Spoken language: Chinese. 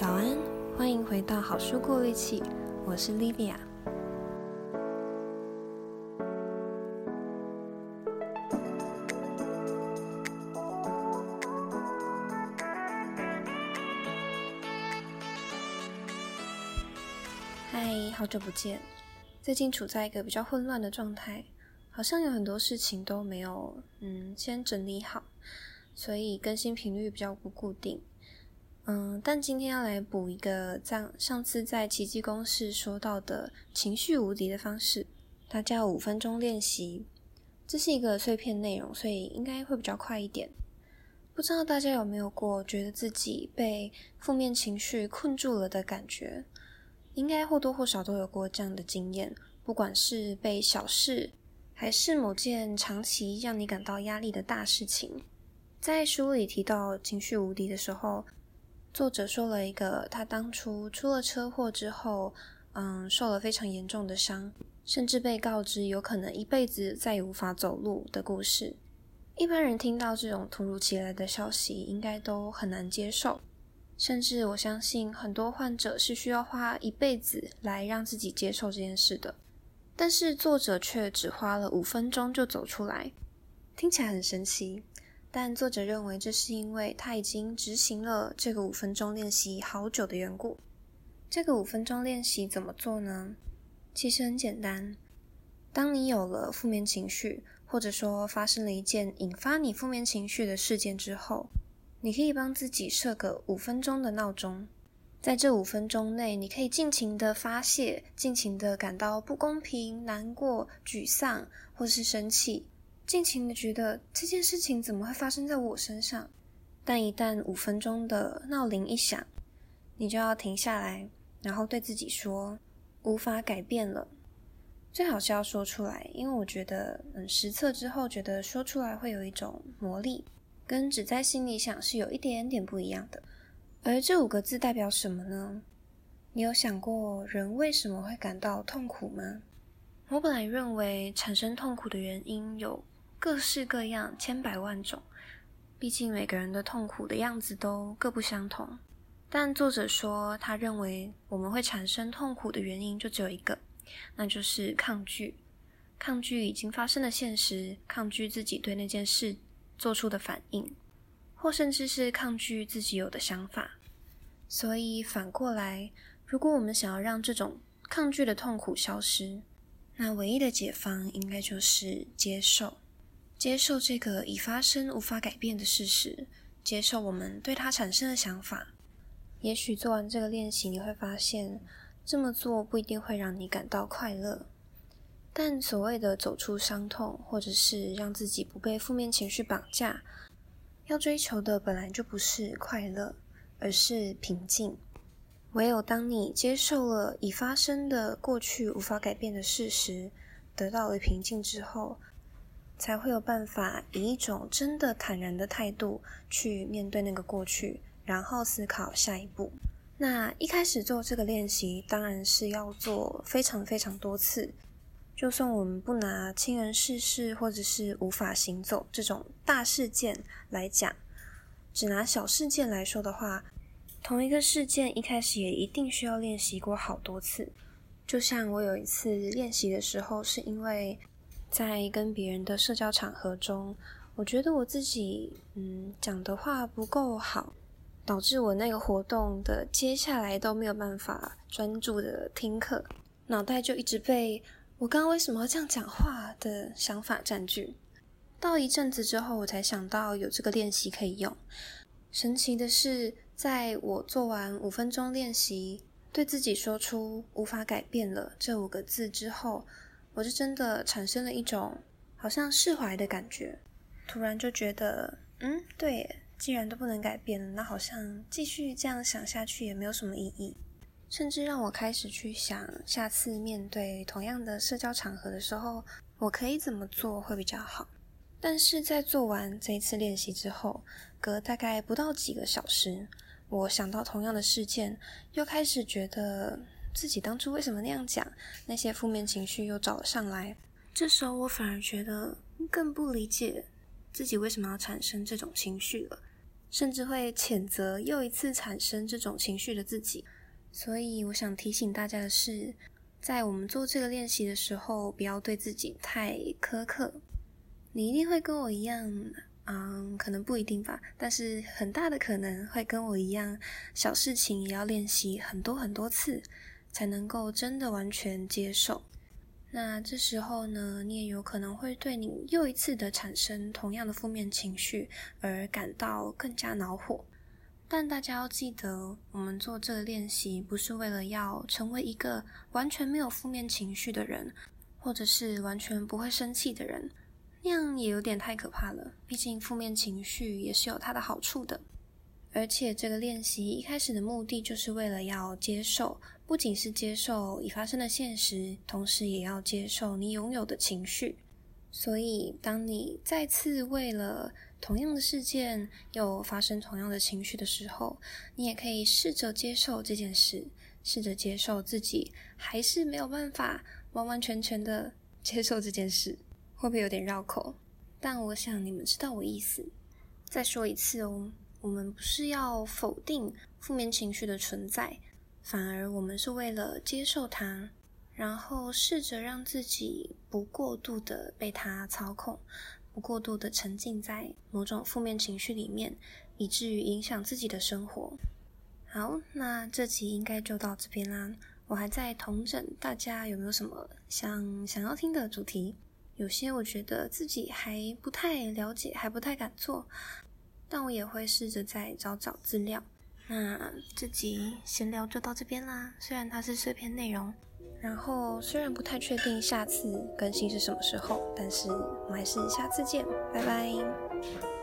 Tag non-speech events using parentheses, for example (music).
早安，欢迎回到好书过滤器，我是 Livia。嗨，好久不见，最近处在一个比较混乱的状态，好像有很多事情都没有嗯先整理好，所以更新频率比较不固定。嗯，但今天要来补一个在上次在奇迹公式说到的情绪无敌的方式，它叫五分钟练习。这是一个碎片内容，所以应该会比较快一点。不知道大家有没有过觉得自己被负面情绪困住了的感觉？应该或多或少都有过这样的经验，不管是被小事，还是某件长期让你感到压力的大事情。在书里提到情绪无敌的时候，作者说了一个他当初出了车祸之后，嗯，受了非常严重的伤，甚至被告知有可能一辈子再也无法走路的故事。一般人听到这种突如其来的消息，应该都很难接受，甚至我相信很多患者是需要花一辈子来让自己接受这件事的。但是作者却只花了五分钟就走出来，听起来很神奇。但作者认为这是因为他已经执行了这个五分钟练习好久的缘故。这个五分钟练习怎么做呢？其实很简单。当你有了负面情绪，或者说发生了一件引发你负面情绪的事件之后，你可以帮自己设个五分钟的闹钟。在这五分钟内，你可以尽情的发泄，尽情的感到不公平、难过、沮丧，或是生气。尽情的觉得这件事情怎么会发生在我身上？但一旦五分钟的闹铃一响，你就要停下来，然后对自己说：“无法改变了。”最好是要说出来，因为我觉得，嗯，实测之后觉得说出来会有一种魔力，跟只在心里想是有一点点不一样的。而这五个字代表什么呢？你有想过人为什么会感到痛苦吗？我本来认为产生痛苦的原因有。各式各样，千百万种。毕竟每个人的痛苦的样子都各不相同。但作者说，他认为我们会产生痛苦的原因就只有一个，那就是抗拒。抗拒已经发生的现实，抗拒自己对那件事做出的反应，或甚至是抗拒自己有的想法。所以反过来，如果我们想要让这种抗拒的痛苦消失，那唯一的解方应该就是接受。接受这个已发生、无法改变的事实，接受我们对它产生的想法。也许做完这个练习，你会发现这么做不一定会让你感到快乐。但所谓的走出伤痛，或者是让自己不被负面情绪绑架，要追求的本来就不是快乐，而是平静。唯有当你接受了已发生的过去无法改变的事实，得到了平静之后，才会有办法以一种真的坦然的态度去面对那个过去，然后思考下一步。那一开始做这个练习，当然是要做非常非常多次。就算我们不拿亲人逝世或者是无法行走这种大事件来讲，只拿小事件来说的话，同一个事件一开始也一定需要练习过好多次。就像我有一次练习的时候，是因为。在跟别人的社交场合中，我觉得我自己嗯讲的话不够好，导致我那个活动的接下来都没有办法专注的听课，脑袋就一直被我刚刚为什么要这样讲话的想法占据。到一阵子之后，我才想到有这个练习可以用。神奇的是，在我做完五分钟练习，对自己说出“无法改变了”这五个字之后。我就真的产生了一种好像释怀的感觉，突然就觉得，嗯，对，既然都不能改变，那好像继续这样想下去也没有什么意义，甚至让我开始去想，下次面对同样的社交场合的时候，我可以怎么做会比较好。但是在做完这一次练习之后，隔大概不到几个小时，我想到同样的事件，又开始觉得。自己当初为什么那样讲？那些负面情绪又找了上来。这时候我反而觉得更不理解自己为什么要产生这种情绪了。甚至会谴责又一次产生这种情绪的自己。所以，我想提醒大家的是，在我们做这个练习的时候，不要对自己太苛刻。你一定会跟我一样，嗯，可能不一定吧，但是很大的可能会跟我一样，小事情也要练习很多很多次，才能够真的完全接受。那这时候呢，你也有可能会对你又一次的产生同样的负面情绪而感到更加恼火。但大家要记得，我们做这个练习不是为了要成为一个完全没有负面情绪的人，或者是完全不会生气的人，那样也有点太可怕了。毕竟负面情绪也是有它的好处的。而且这个练习一开始的目的就是为了要接受，不仅是接受已发生的现实，同时也要接受你拥有的情绪。所以，当你再次为了同样的事件又发生同样的情绪的时候，你也可以试着接受这件事，试着接受自己还是没有办法完完全全的 (laughs) 接受这件事，会不会有点绕口？但我想你们知道我意思。再说一次哦，我们不是要否定负面情绪的存在，反而我们是为了接受它，然后试着让自己不过度的被它操控。不过度的沉浸在某种负面情绪里面，以至于影响自己的生活。好，那这集应该就到这边啦。我还在统整大家有没有什么想想要听的主题，有些我觉得自己还不太了解，还不太敢做，但我也会试着再找找资料。那这集闲聊就到这边啦，虽然它是碎片内容。然后虽然不太确定下次更新是什么时候，但是我们还是下次见，拜拜。